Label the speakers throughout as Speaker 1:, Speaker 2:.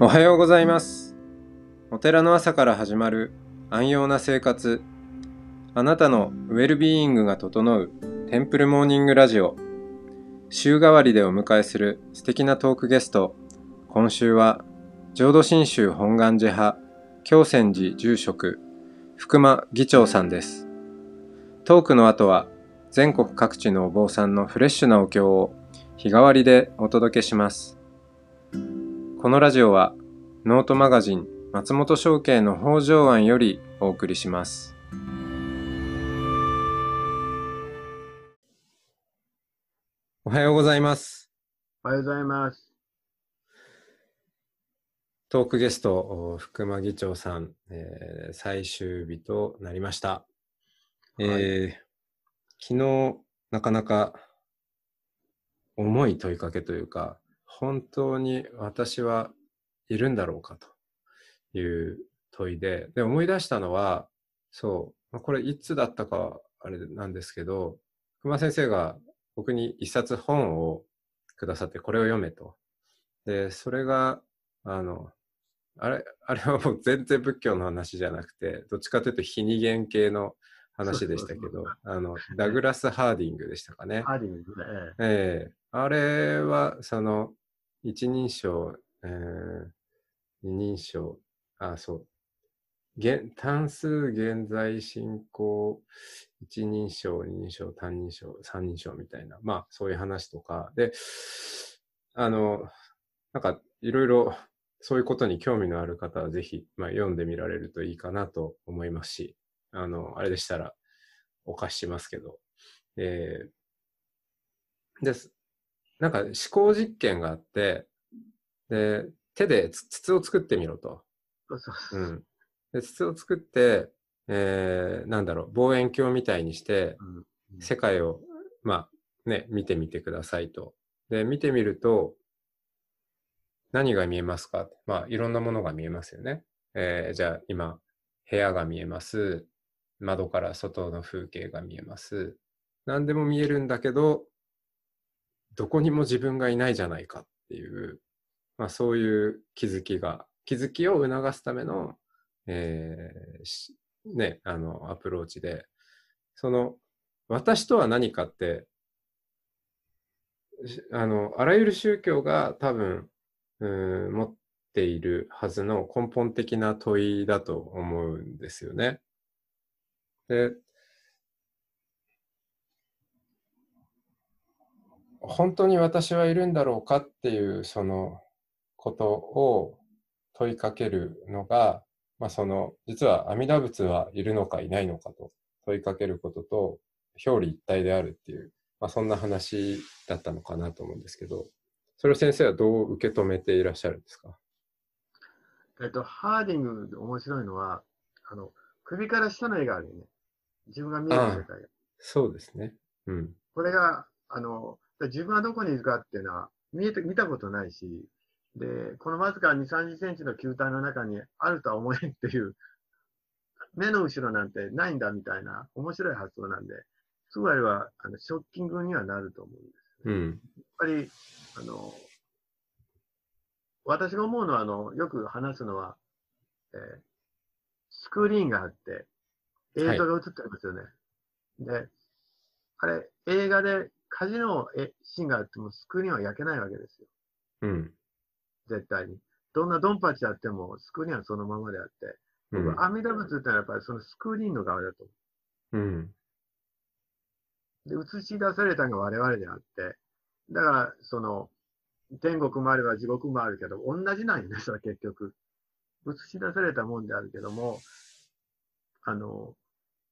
Speaker 1: おはようございます。お寺の朝から始まる安養な生活。あなたのウェルビーイングが整うテンプルモーニングラジオ。週替わりでお迎えする素敵なトークゲスト。今週は浄土真宗本願寺派京泉寺住職福間議長さんです。トークの後は全国各地のお坊さんのフレッシュなお経を日替わりでお届けします。このラジオはノートマガジン松本商家の北条庵よりお送りします。おはようございます。
Speaker 2: おはようございます。
Speaker 1: トークゲスト、福間議長さん、えー最終日となりました。えー昨日、なかなか重い問いかけというか、本当に私はいるんだろうかという問いで、で、思い出したのは、そう、まあこれいつだったかはあれなんですけど、福間先生が僕に一冊本をくださって、これを読めと。で、それが、あの、あれ、あれはもう全然仏教の話じゃなくて、どっちかというと非二元系の話でしたけど、あの、ダグラス・ハーディングでしたかね。
Speaker 2: ハーディングね。え
Speaker 1: ええあれは、その、一人称、えー二人称、あ、そう。現単数現在進行、一人称、二人称、単人称、三人称みたいな、まあ、そういう話とか、で、あの、なんか、いろいろ、そういうことに興味のある方は、ぜひ、まあ、読んでみられるといいかなと思いますし、あの、あれでしたら、お貸ししますけど、えーです。なんか思考実験があって、で、手でつ筒を作ってみろと。
Speaker 2: そう。
Speaker 1: ん。で、筒を作って、えー、なんだろう、望遠鏡みたいにして、
Speaker 2: うん
Speaker 1: 世界を、まあ、ね、見てみてくださいと。で、見てみると、何が見えますか？まあ、いろんなものが見えますよね。えーじゃあ、今、部屋が見えます。窓から外の風景が見えます。何でも見えるんだけど、どこにも自分がいないじゃないかっていう、まあ、そういう気づきが、気づきを促すための、えーね、あの、アプローチで、その、私とは何かって、あの、あらゆる宗教が多分、うん持っているはずの根本的な問いだと思うんですよね。で、本当に私はいるんだろうかっていうそのことを問いかけるのが、まあその、実は阿弥陀仏はいるのかいないのかと問いかけることと表裏一体であるっていう、まあそんな話だったのかなと思うんですけど、それを先生はどう受け止めていらっしゃるんですか？
Speaker 2: えっと、ハーディングで面白いのは、あの、首から下の絵があるよね。自分が見える世界が。
Speaker 1: そうですね。うん。
Speaker 2: これが、あの、自分はどこにいるかっていうのは見えて、見たことないし、で、このわずか2、30センチの球体の中にあるとは思えんっていう、目の後ろなんてないんだみたいな面白い発想なんで、つまりは、あの、ショッキングにはなると思うんです。
Speaker 1: うん。
Speaker 2: やっぱり、あの、私が思うのは、あの、よく話すのは、えースクリーンがあって、映像が映ってますよね。で、あれ、映画で火事のえシーンがあってもスクリーンは焼けないわけですよ。
Speaker 1: うん。
Speaker 2: 絶対に。どんなドンパチあってもスクリーンはそのままであって、
Speaker 1: うん
Speaker 2: 僕、阿弥陀仏ってのはやっぱりそのスクリーンの側だと。
Speaker 1: うん。
Speaker 2: で、映し出されたのが我々であって、だから、その、天国もあれば地獄もあるけど、同じなんよね、それは結局。映し出されたもんであるけども、あの、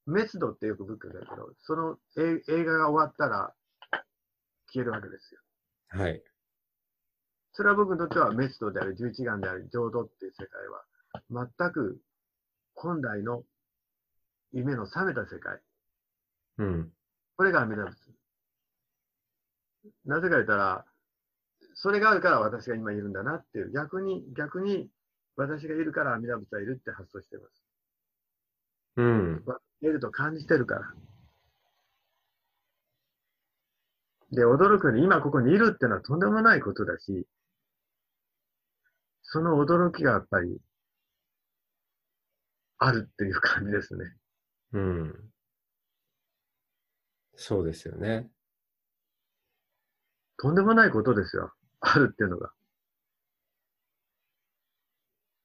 Speaker 2: 滅度ってよく仏教だけど、その映映画が終わったら消えるわけですよ。
Speaker 1: はい。
Speaker 2: それは僕にとっては滅度であり、十一眼であり、浄土っていう世界は、全く本来の夢の覚めた世界。
Speaker 1: うん。
Speaker 2: これが阿弥陀仏。なぜか言ったら、それがあるから私が今いるんだなっていう、逆に、逆に私がいるから阿弥陀仏はいるって発想してます。
Speaker 1: うん。
Speaker 2: いると感じてるから。で、驚くに今ここにいるってのはとんでもないことだし、その驚きがやっぱり、あるっていう感じですね。
Speaker 1: うん。そうですよね。
Speaker 2: とんでもないことですよ。あるっていうのが。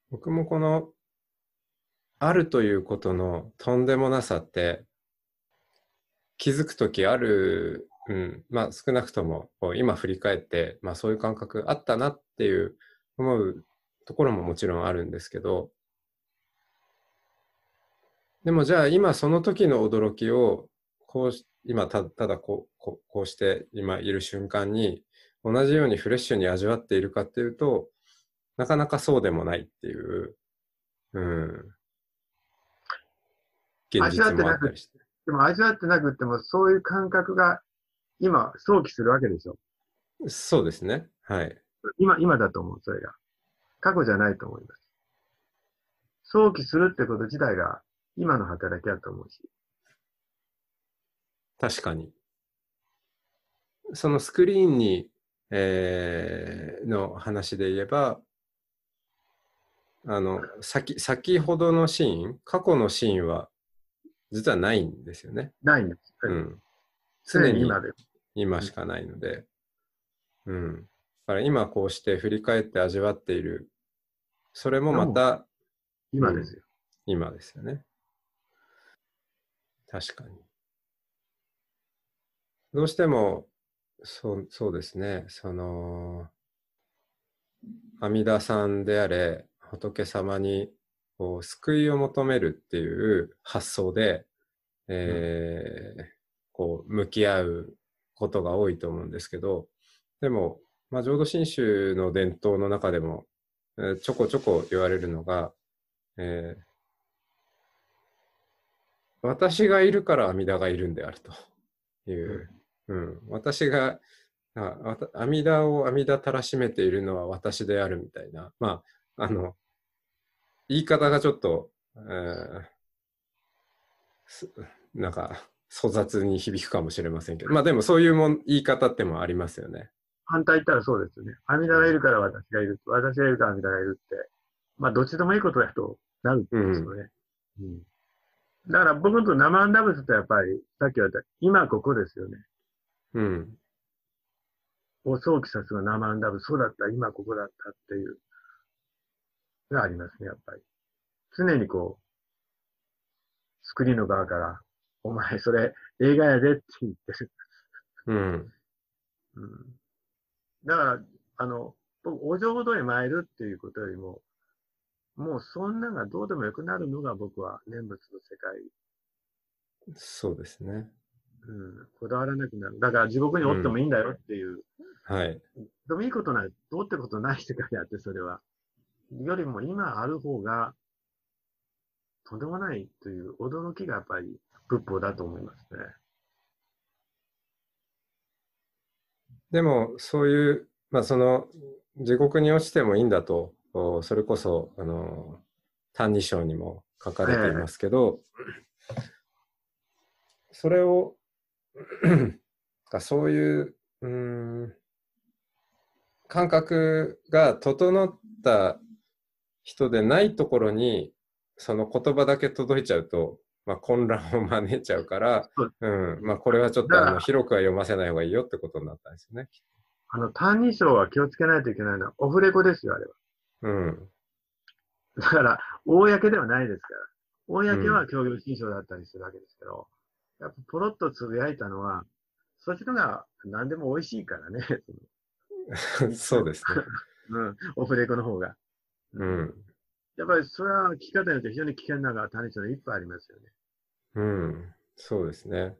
Speaker 1: 僕もこの、あるということのとんでもなさって、気づくときある、うん、まあ少なくとも今振り返って、まあそういう感覚あったなっていう思うところももちろんあるんですけど、でもじゃあ今その時の驚きを、こうし、今たただこうここうして今いる瞬間に同じようにフレッシュに味わっているかっていうと、なかなかそうでもないっていう、うん、現実もあったりして。
Speaker 2: でも味わってなくても、そういう感覚が今、想起するわけでしょ。
Speaker 1: そうですね。はい。
Speaker 2: 今、今だと思う、それが。過去じゃないと思います。想起するってこと自体が今の働きだと思うし。
Speaker 1: 確かに。そのスクリーンに、えーの話で言えば、あの、先、先ほどのシーン、過去のシーンは実はないんですよね。
Speaker 2: ないんです。
Speaker 1: うん。
Speaker 2: 常
Speaker 1: に
Speaker 2: 今で。
Speaker 1: 今しかないので、うん。だから今こうして振り返って味わっている、それもまた
Speaker 2: 今ですよ。
Speaker 1: 今ですよね。確かに。どうしても、そう、そうですね、その、阿弥陀さんであれ、仏様にこう救いを求めるっていう発想で、えーこう、向き合うことが多いと思うんですけど、でも、まあ、浄土真宗の伝統の中でも、えーちょこちょこ言われるのが、えー私がいるから阿弥陀がいるんであるという、うん、私が、あ阿弥陀を阿弥陀たらしめているのは私であるみたいな、まあ、あの、言い方がちょっと、えーすなんか、粗雑に響くかもしれませんけど、まあでもそういうもん言い方ってもありますよね。
Speaker 2: 反対言ったらそうですよね。阿弥陀がいるから私がいる。私がいるから阿弥陀がいるって。まあ、どっちでもいいことだとなるんですよね。うんだから僕と生安打物ってやっぱり、さっき言われた、今ここですよね。
Speaker 1: うん。
Speaker 2: を早期さすが生安打物、そうだった、今ここだったっていう、がありますね、やっぱり。常にこう、スクリーンの側から、お前それ映画やでって言ってる。
Speaker 1: うん。
Speaker 2: うん。だから、あの、僕、お浄土へ参るっていうことよりも、もうそんながどうでもよくなるのが僕は念仏の世界、
Speaker 1: そうですね。
Speaker 2: うん、こだわらなくなる。だから地獄におってもいいんだよっていう、
Speaker 1: はい。
Speaker 2: でもいいことない、どうってことない世界であって、それは。よりも今ある方が、とんでもないという驚きがやっぱり仏法だと思いますね。
Speaker 1: でも、そういう、まあ、その、地獄に落ちてもいいんだと、それこそ、あの、歎異抄にも書かれていますけど、それを、か そういう、うん、感覚が整った人でないところに、その言葉だけ届いちゃうと、まあ、混乱を招いちゃうから
Speaker 2: そう、
Speaker 1: うん、まあ、これはちょっとあの広くは読ませない方がいいよってことになったんですよね。
Speaker 2: あの、歎異抄は気をつけないといけないのは、オフレコですよ、あれは。
Speaker 1: うん。
Speaker 2: だから、公ではないですから。公は協業新書だったりするわけですけど、やっぱポロッとつぶやいたのは、そっちのが何でも美味しいからね。
Speaker 1: そうですね。
Speaker 2: うん、オフレコの方が。
Speaker 1: うん。
Speaker 2: やっぱりそれは聞き方によって非常に危険なのが谷町のいっぱいありますよね。
Speaker 1: うん。そうですね。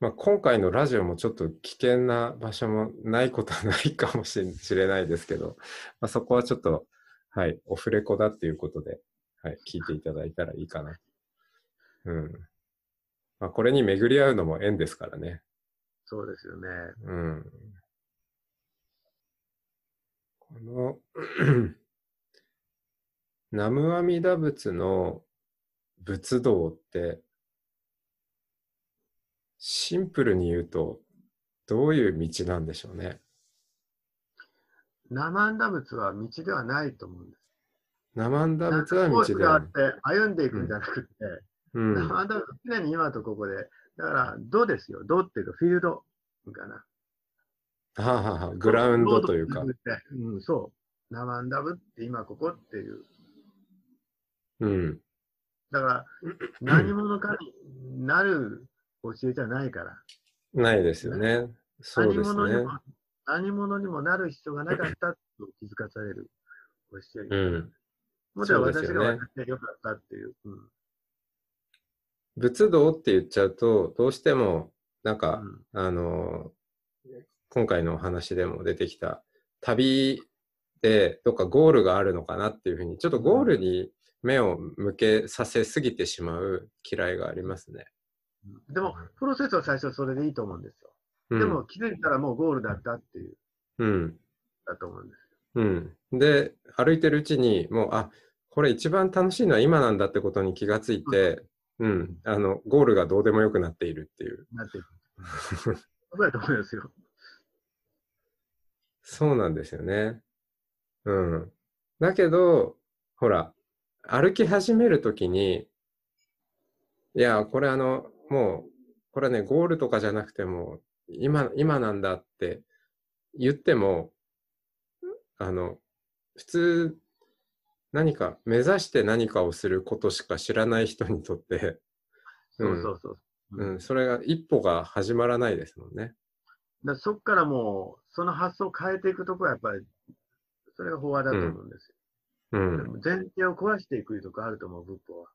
Speaker 1: まあ、今回のラジオもちょっと危険な場所もないことはないかもしれないですけど、まあ、そこはちょっと、はい、オフレコだっていうことで、はい、聞いていただいたらいいかな。うん。まあ、これに巡り合うのも縁ですからね。
Speaker 2: そうですよね。
Speaker 1: うん。この、南無阿弥陀仏の仏道って、シンプルに言うと、どういう道なんでしょうね。
Speaker 2: 生んだ仏は道ではないと思うんです。
Speaker 1: 生んだ仏は道で
Speaker 2: があっ
Speaker 1: ある。
Speaker 2: て歩んでいくんじゃなくて、
Speaker 1: うん。
Speaker 2: 生んだ仏常に今とここで、だから、どうですよ。どうっていうか、フィールドかな。
Speaker 1: はあはあはあグラウンドというか
Speaker 2: うん、そう。生んだ仏って今ここっていう。
Speaker 1: うん。
Speaker 2: だから、何者かになる教えじゃないから。
Speaker 1: ないですよね。そう
Speaker 2: 何
Speaker 1: ですね
Speaker 2: 者にも。何者にもなる必要がなかったと気づかされる教え。
Speaker 1: うん。
Speaker 2: もちろん私が私でよかったっていう。うん
Speaker 1: 仏道って言っちゃうと、どうしても、なんか、
Speaker 2: うん
Speaker 1: あの、今回のお話でも出てきた、旅でどっかゴールがあるのかなっていうふうに、ちょっとゴールに目を向けさせすぎてしまう嫌いがありますね。
Speaker 2: でも、プロセスは最初それでいいと思うんですよ。
Speaker 1: うん、
Speaker 2: でも、気づいたらもうゴールだったっていう、
Speaker 1: うん、
Speaker 2: だと思うんです。
Speaker 1: うん。で、歩いてるうちに、もう、あ、これ一番楽しいのは今なんだってことに気がついて、うん、あの、ゴールがどうでもよくなっているっていう。
Speaker 2: なっていく。そうだと思いますよ。
Speaker 1: そうなんですよね。うん。だけど、ほら、歩き始めるときに、いや、これあの、もう、これね、ゴールとかじゃなくても、今、今なんだって言っても、あの、普通、何か、目指して何かをすることしか知らない人にとって、うん
Speaker 2: そうそうそう。
Speaker 1: うん、それが一歩が始まらないですもんね。
Speaker 2: だそこからもう、その発想を変えていくところはやっぱり、それが法話だと思うんです
Speaker 1: う
Speaker 2: よ。で
Speaker 1: ん、
Speaker 2: も前提を壊していくとこあると思う、仏法は。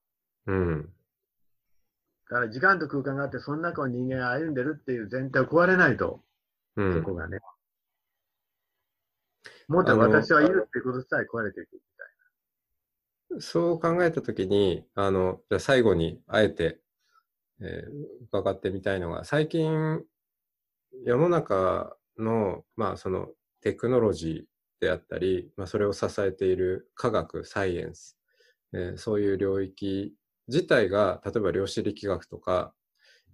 Speaker 1: うん、
Speaker 2: だから時間と空間があって、その中を人間が歩んでるっていう前提を壊れないと、
Speaker 1: うん。
Speaker 2: そこがね。もっと私はいるっていうことさえ壊れていくみたい
Speaker 1: そう考えたときに、あの、じゃあ最後にあえて、えー伺ってみたいのが、最近、世の中の、まあ、そのテクノロジーであったり、まあ、それを支えている科学、サイエンス、えーそういう領域自体が、例えば量子力学とか、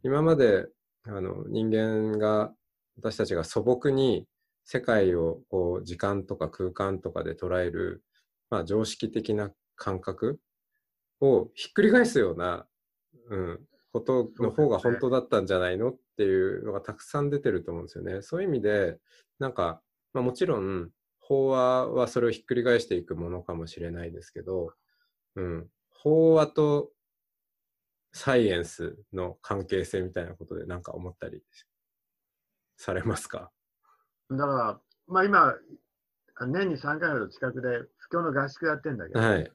Speaker 1: 今まであの人間が、私たちが素朴に世界をこう時間とか空間とかで捉える、まあ、常識的な感覚をひっくり返すような、うん、ことの方が本当だったんじゃないのっていうのがたくさん出てると思うんですよね。そういう意味で、なんか、まあ、もちろん法話はそれをひっくり返していくものかもしれないですけど、うん、法話とサイエンスの関係性みたいなことで何か思ったりされますか？
Speaker 2: な。だから、まあ今、年に3回ほど近くで不況の合宿やってんだけど、
Speaker 1: はい。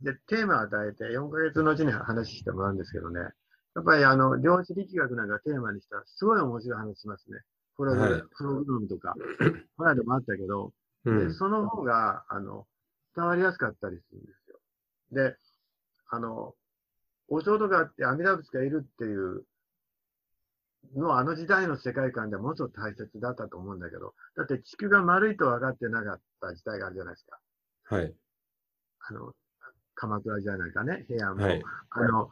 Speaker 2: で、テーマを与えて4ヶ月のうちに話してもらうんですけどね、やっぱりあの、量子力学なんかテーマにしたら、すごい面白い話しますね。プログ,、
Speaker 1: はい
Speaker 2: プログラムとか、この間もあったけど、
Speaker 1: うん。
Speaker 2: でその方が、あの、伝わりやすかったりするんですよ。で、あの、お浄土があって阿弥陀仏がいるっていうのはあの時代の世界観ではものすごく大切だったと思うんだけど、だって地球が丸いと分かってなかった時代があるじゃないですか。
Speaker 1: はい。
Speaker 2: あの、鎌倉じゃないかね、平安も。
Speaker 1: はい。
Speaker 2: あの、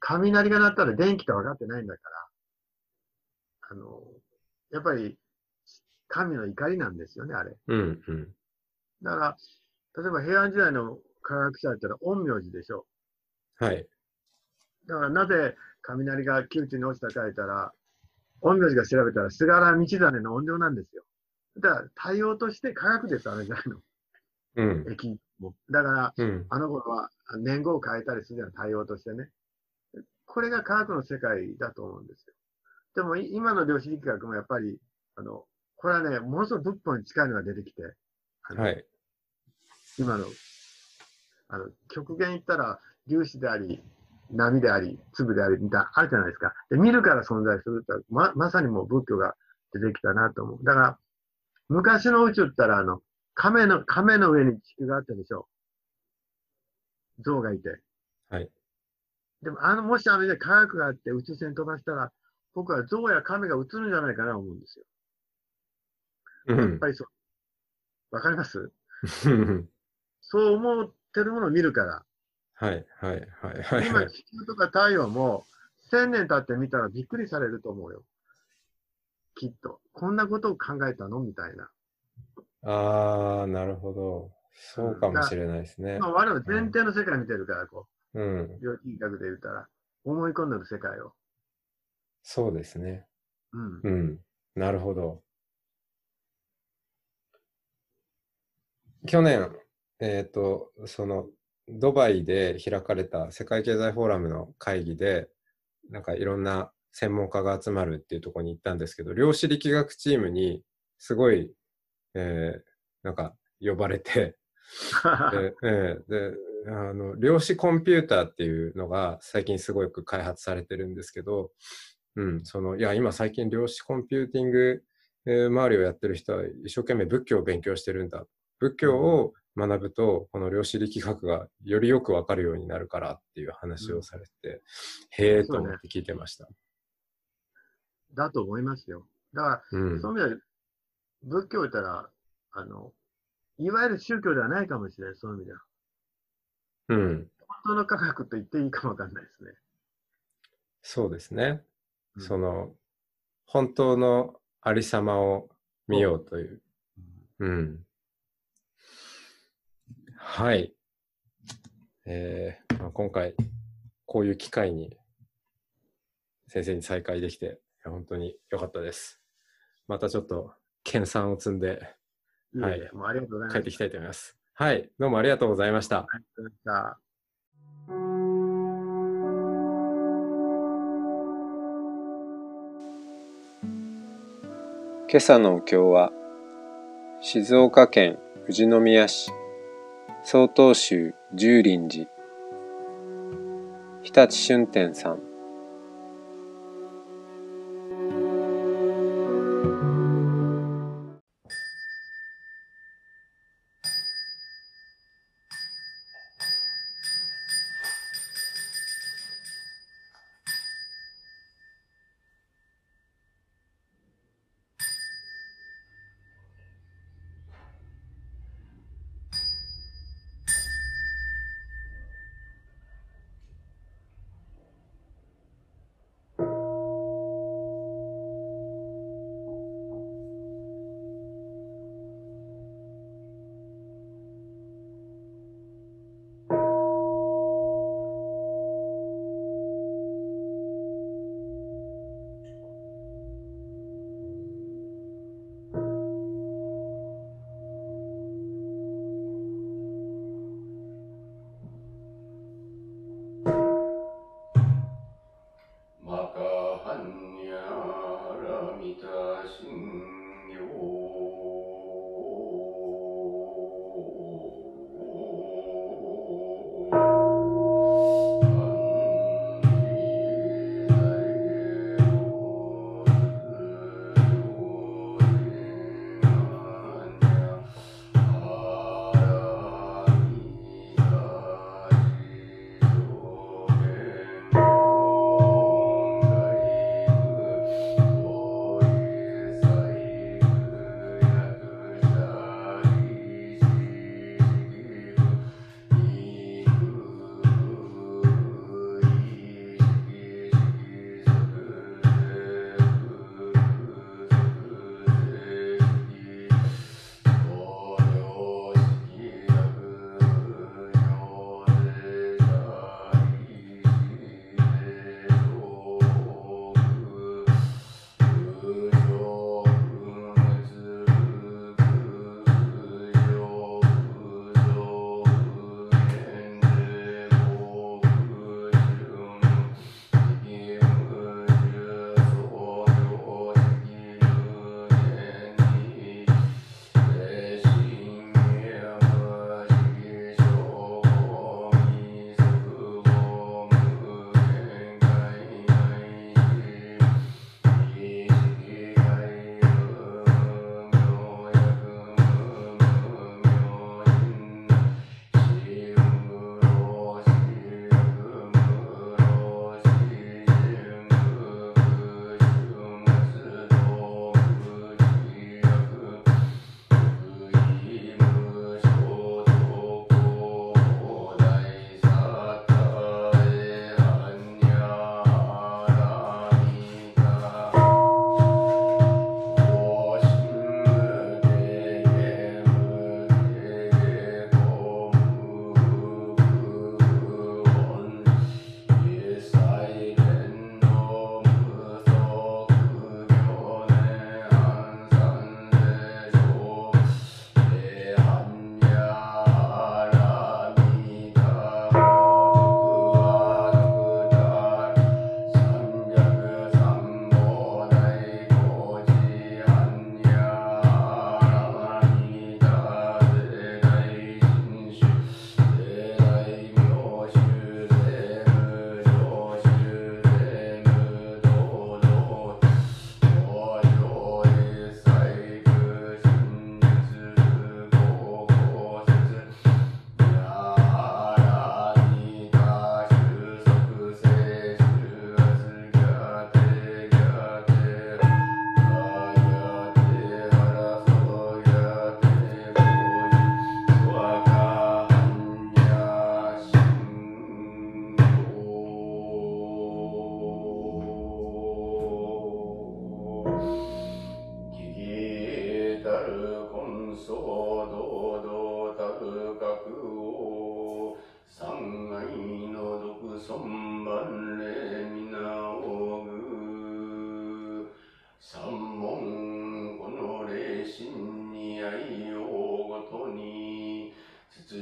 Speaker 2: 雷が鳴ったら電気と分かってないんだから、あの、やっぱり神の怒りなんですよね、あれ。
Speaker 1: うん。うん。
Speaker 2: だから、例えば平安時代の科学者だったら陰陽師でしょ。
Speaker 1: はい。
Speaker 2: だからなぜ雷が窮地に落ちたか言ったら、陰陽師が調べたら菅原道真の怨霊なんですよ。だから対応として科学です、あの時代の
Speaker 1: うん。
Speaker 2: 駅も。だから、
Speaker 1: うん。
Speaker 2: あの頃は年号を変えたりするような対応としてね。これが科学の世界だと思うんですよ。でもい今の量子力学もやっぱり、あの、これはね、ものすごく仏法に近いのが出てきて、
Speaker 1: はい。
Speaker 2: 今の、あの、極限言ったら粒子であり、波であり、粒であり、みたいな、あるじゃないですか。で、見るから存在するってま、まさにもう仏教が出てきたなと思う。だから、昔の宇宙って言ったら、あの、亀の、亀の上に地球があったでしょ。象がいて。
Speaker 1: はい。
Speaker 2: でも、あの、もしあのね、科学があって宇宙船飛ばしたら、僕は象や亀が映るんじゃないかな思うんですよ。
Speaker 1: うん。
Speaker 2: やっぱりそう。わかります？そう思ってるものを見るから。
Speaker 1: はい。はい。はい。はい。は
Speaker 2: 今、
Speaker 1: い。
Speaker 2: 地球とか太陽も、千年経ってみたらびっくりされると思うよ。きっと。こんなことを考えたの？みたいな。
Speaker 1: ああ、なるほど。そうかもしれないですね。
Speaker 2: まあ、我々前提の世界見てるから、こ
Speaker 1: うん。
Speaker 2: う、病気学で言ったら、思い込んでる世界を。
Speaker 1: そうですね。
Speaker 2: うん。
Speaker 1: うん。なるほど。去年、えっ、と、その、ドバイで開かれた世界経済フォーラムの会議で、なんかいろんな専門家が集まるっていうところに行ったんですけど、量子力学チームにすごい、えーなんか呼ばれて、で、ええで、あの、量子コンピューターっていうのが最近すごく開発されてるんですけど、うん、その、いや、今最近量子コンピューティング、えー周りをやってる人は一生懸命仏教を勉強してるんだ。仏教を学ぶと、この量子力学がよりよくわかるようになるからっていう話をされて、へえと思って聞いてました。
Speaker 2: だと思いますよ。だから、
Speaker 1: うん。
Speaker 2: そういう意味では、仏教言ったら、あの、いわゆる宗教ではないかもしれない、そういう意味では。
Speaker 1: うん。
Speaker 2: 本当の科学と言っていいかもわかんないですね。
Speaker 1: そうですね。
Speaker 2: うん
Speaker 1: その、本当のありさまを見ようという。うん。はい。えーまあ今回、こういう機会に先生に再会できて、本当に良かったです。またちょっと、研鑽を積んではい
Speaker 2: もうありがとうございます。
Speaker 1: 帰ってきたいと思います。はい。どうもありがとうございました。
Speaker 2: ありがとうございました。
Speaker 1: 今朝のお経は静岡県富士宮市曹洞宗十輪寺。日立春天さん。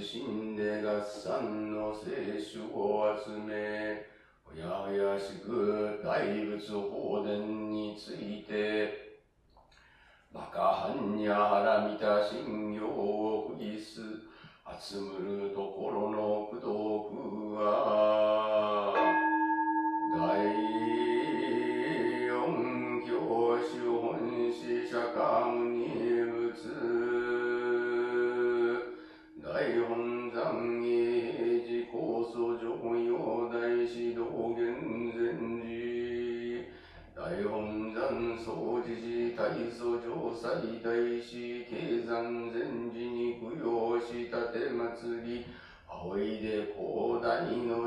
Speaker 3: 謹んで合算の聖書を集め、親ややしく大仏法伝について、バカハンニラ見た信仰を不リす、集むるところの苦毒は、大四教主本師釈迦大祖上最大師経山禅寺に供養したて祭り、仰いで広大の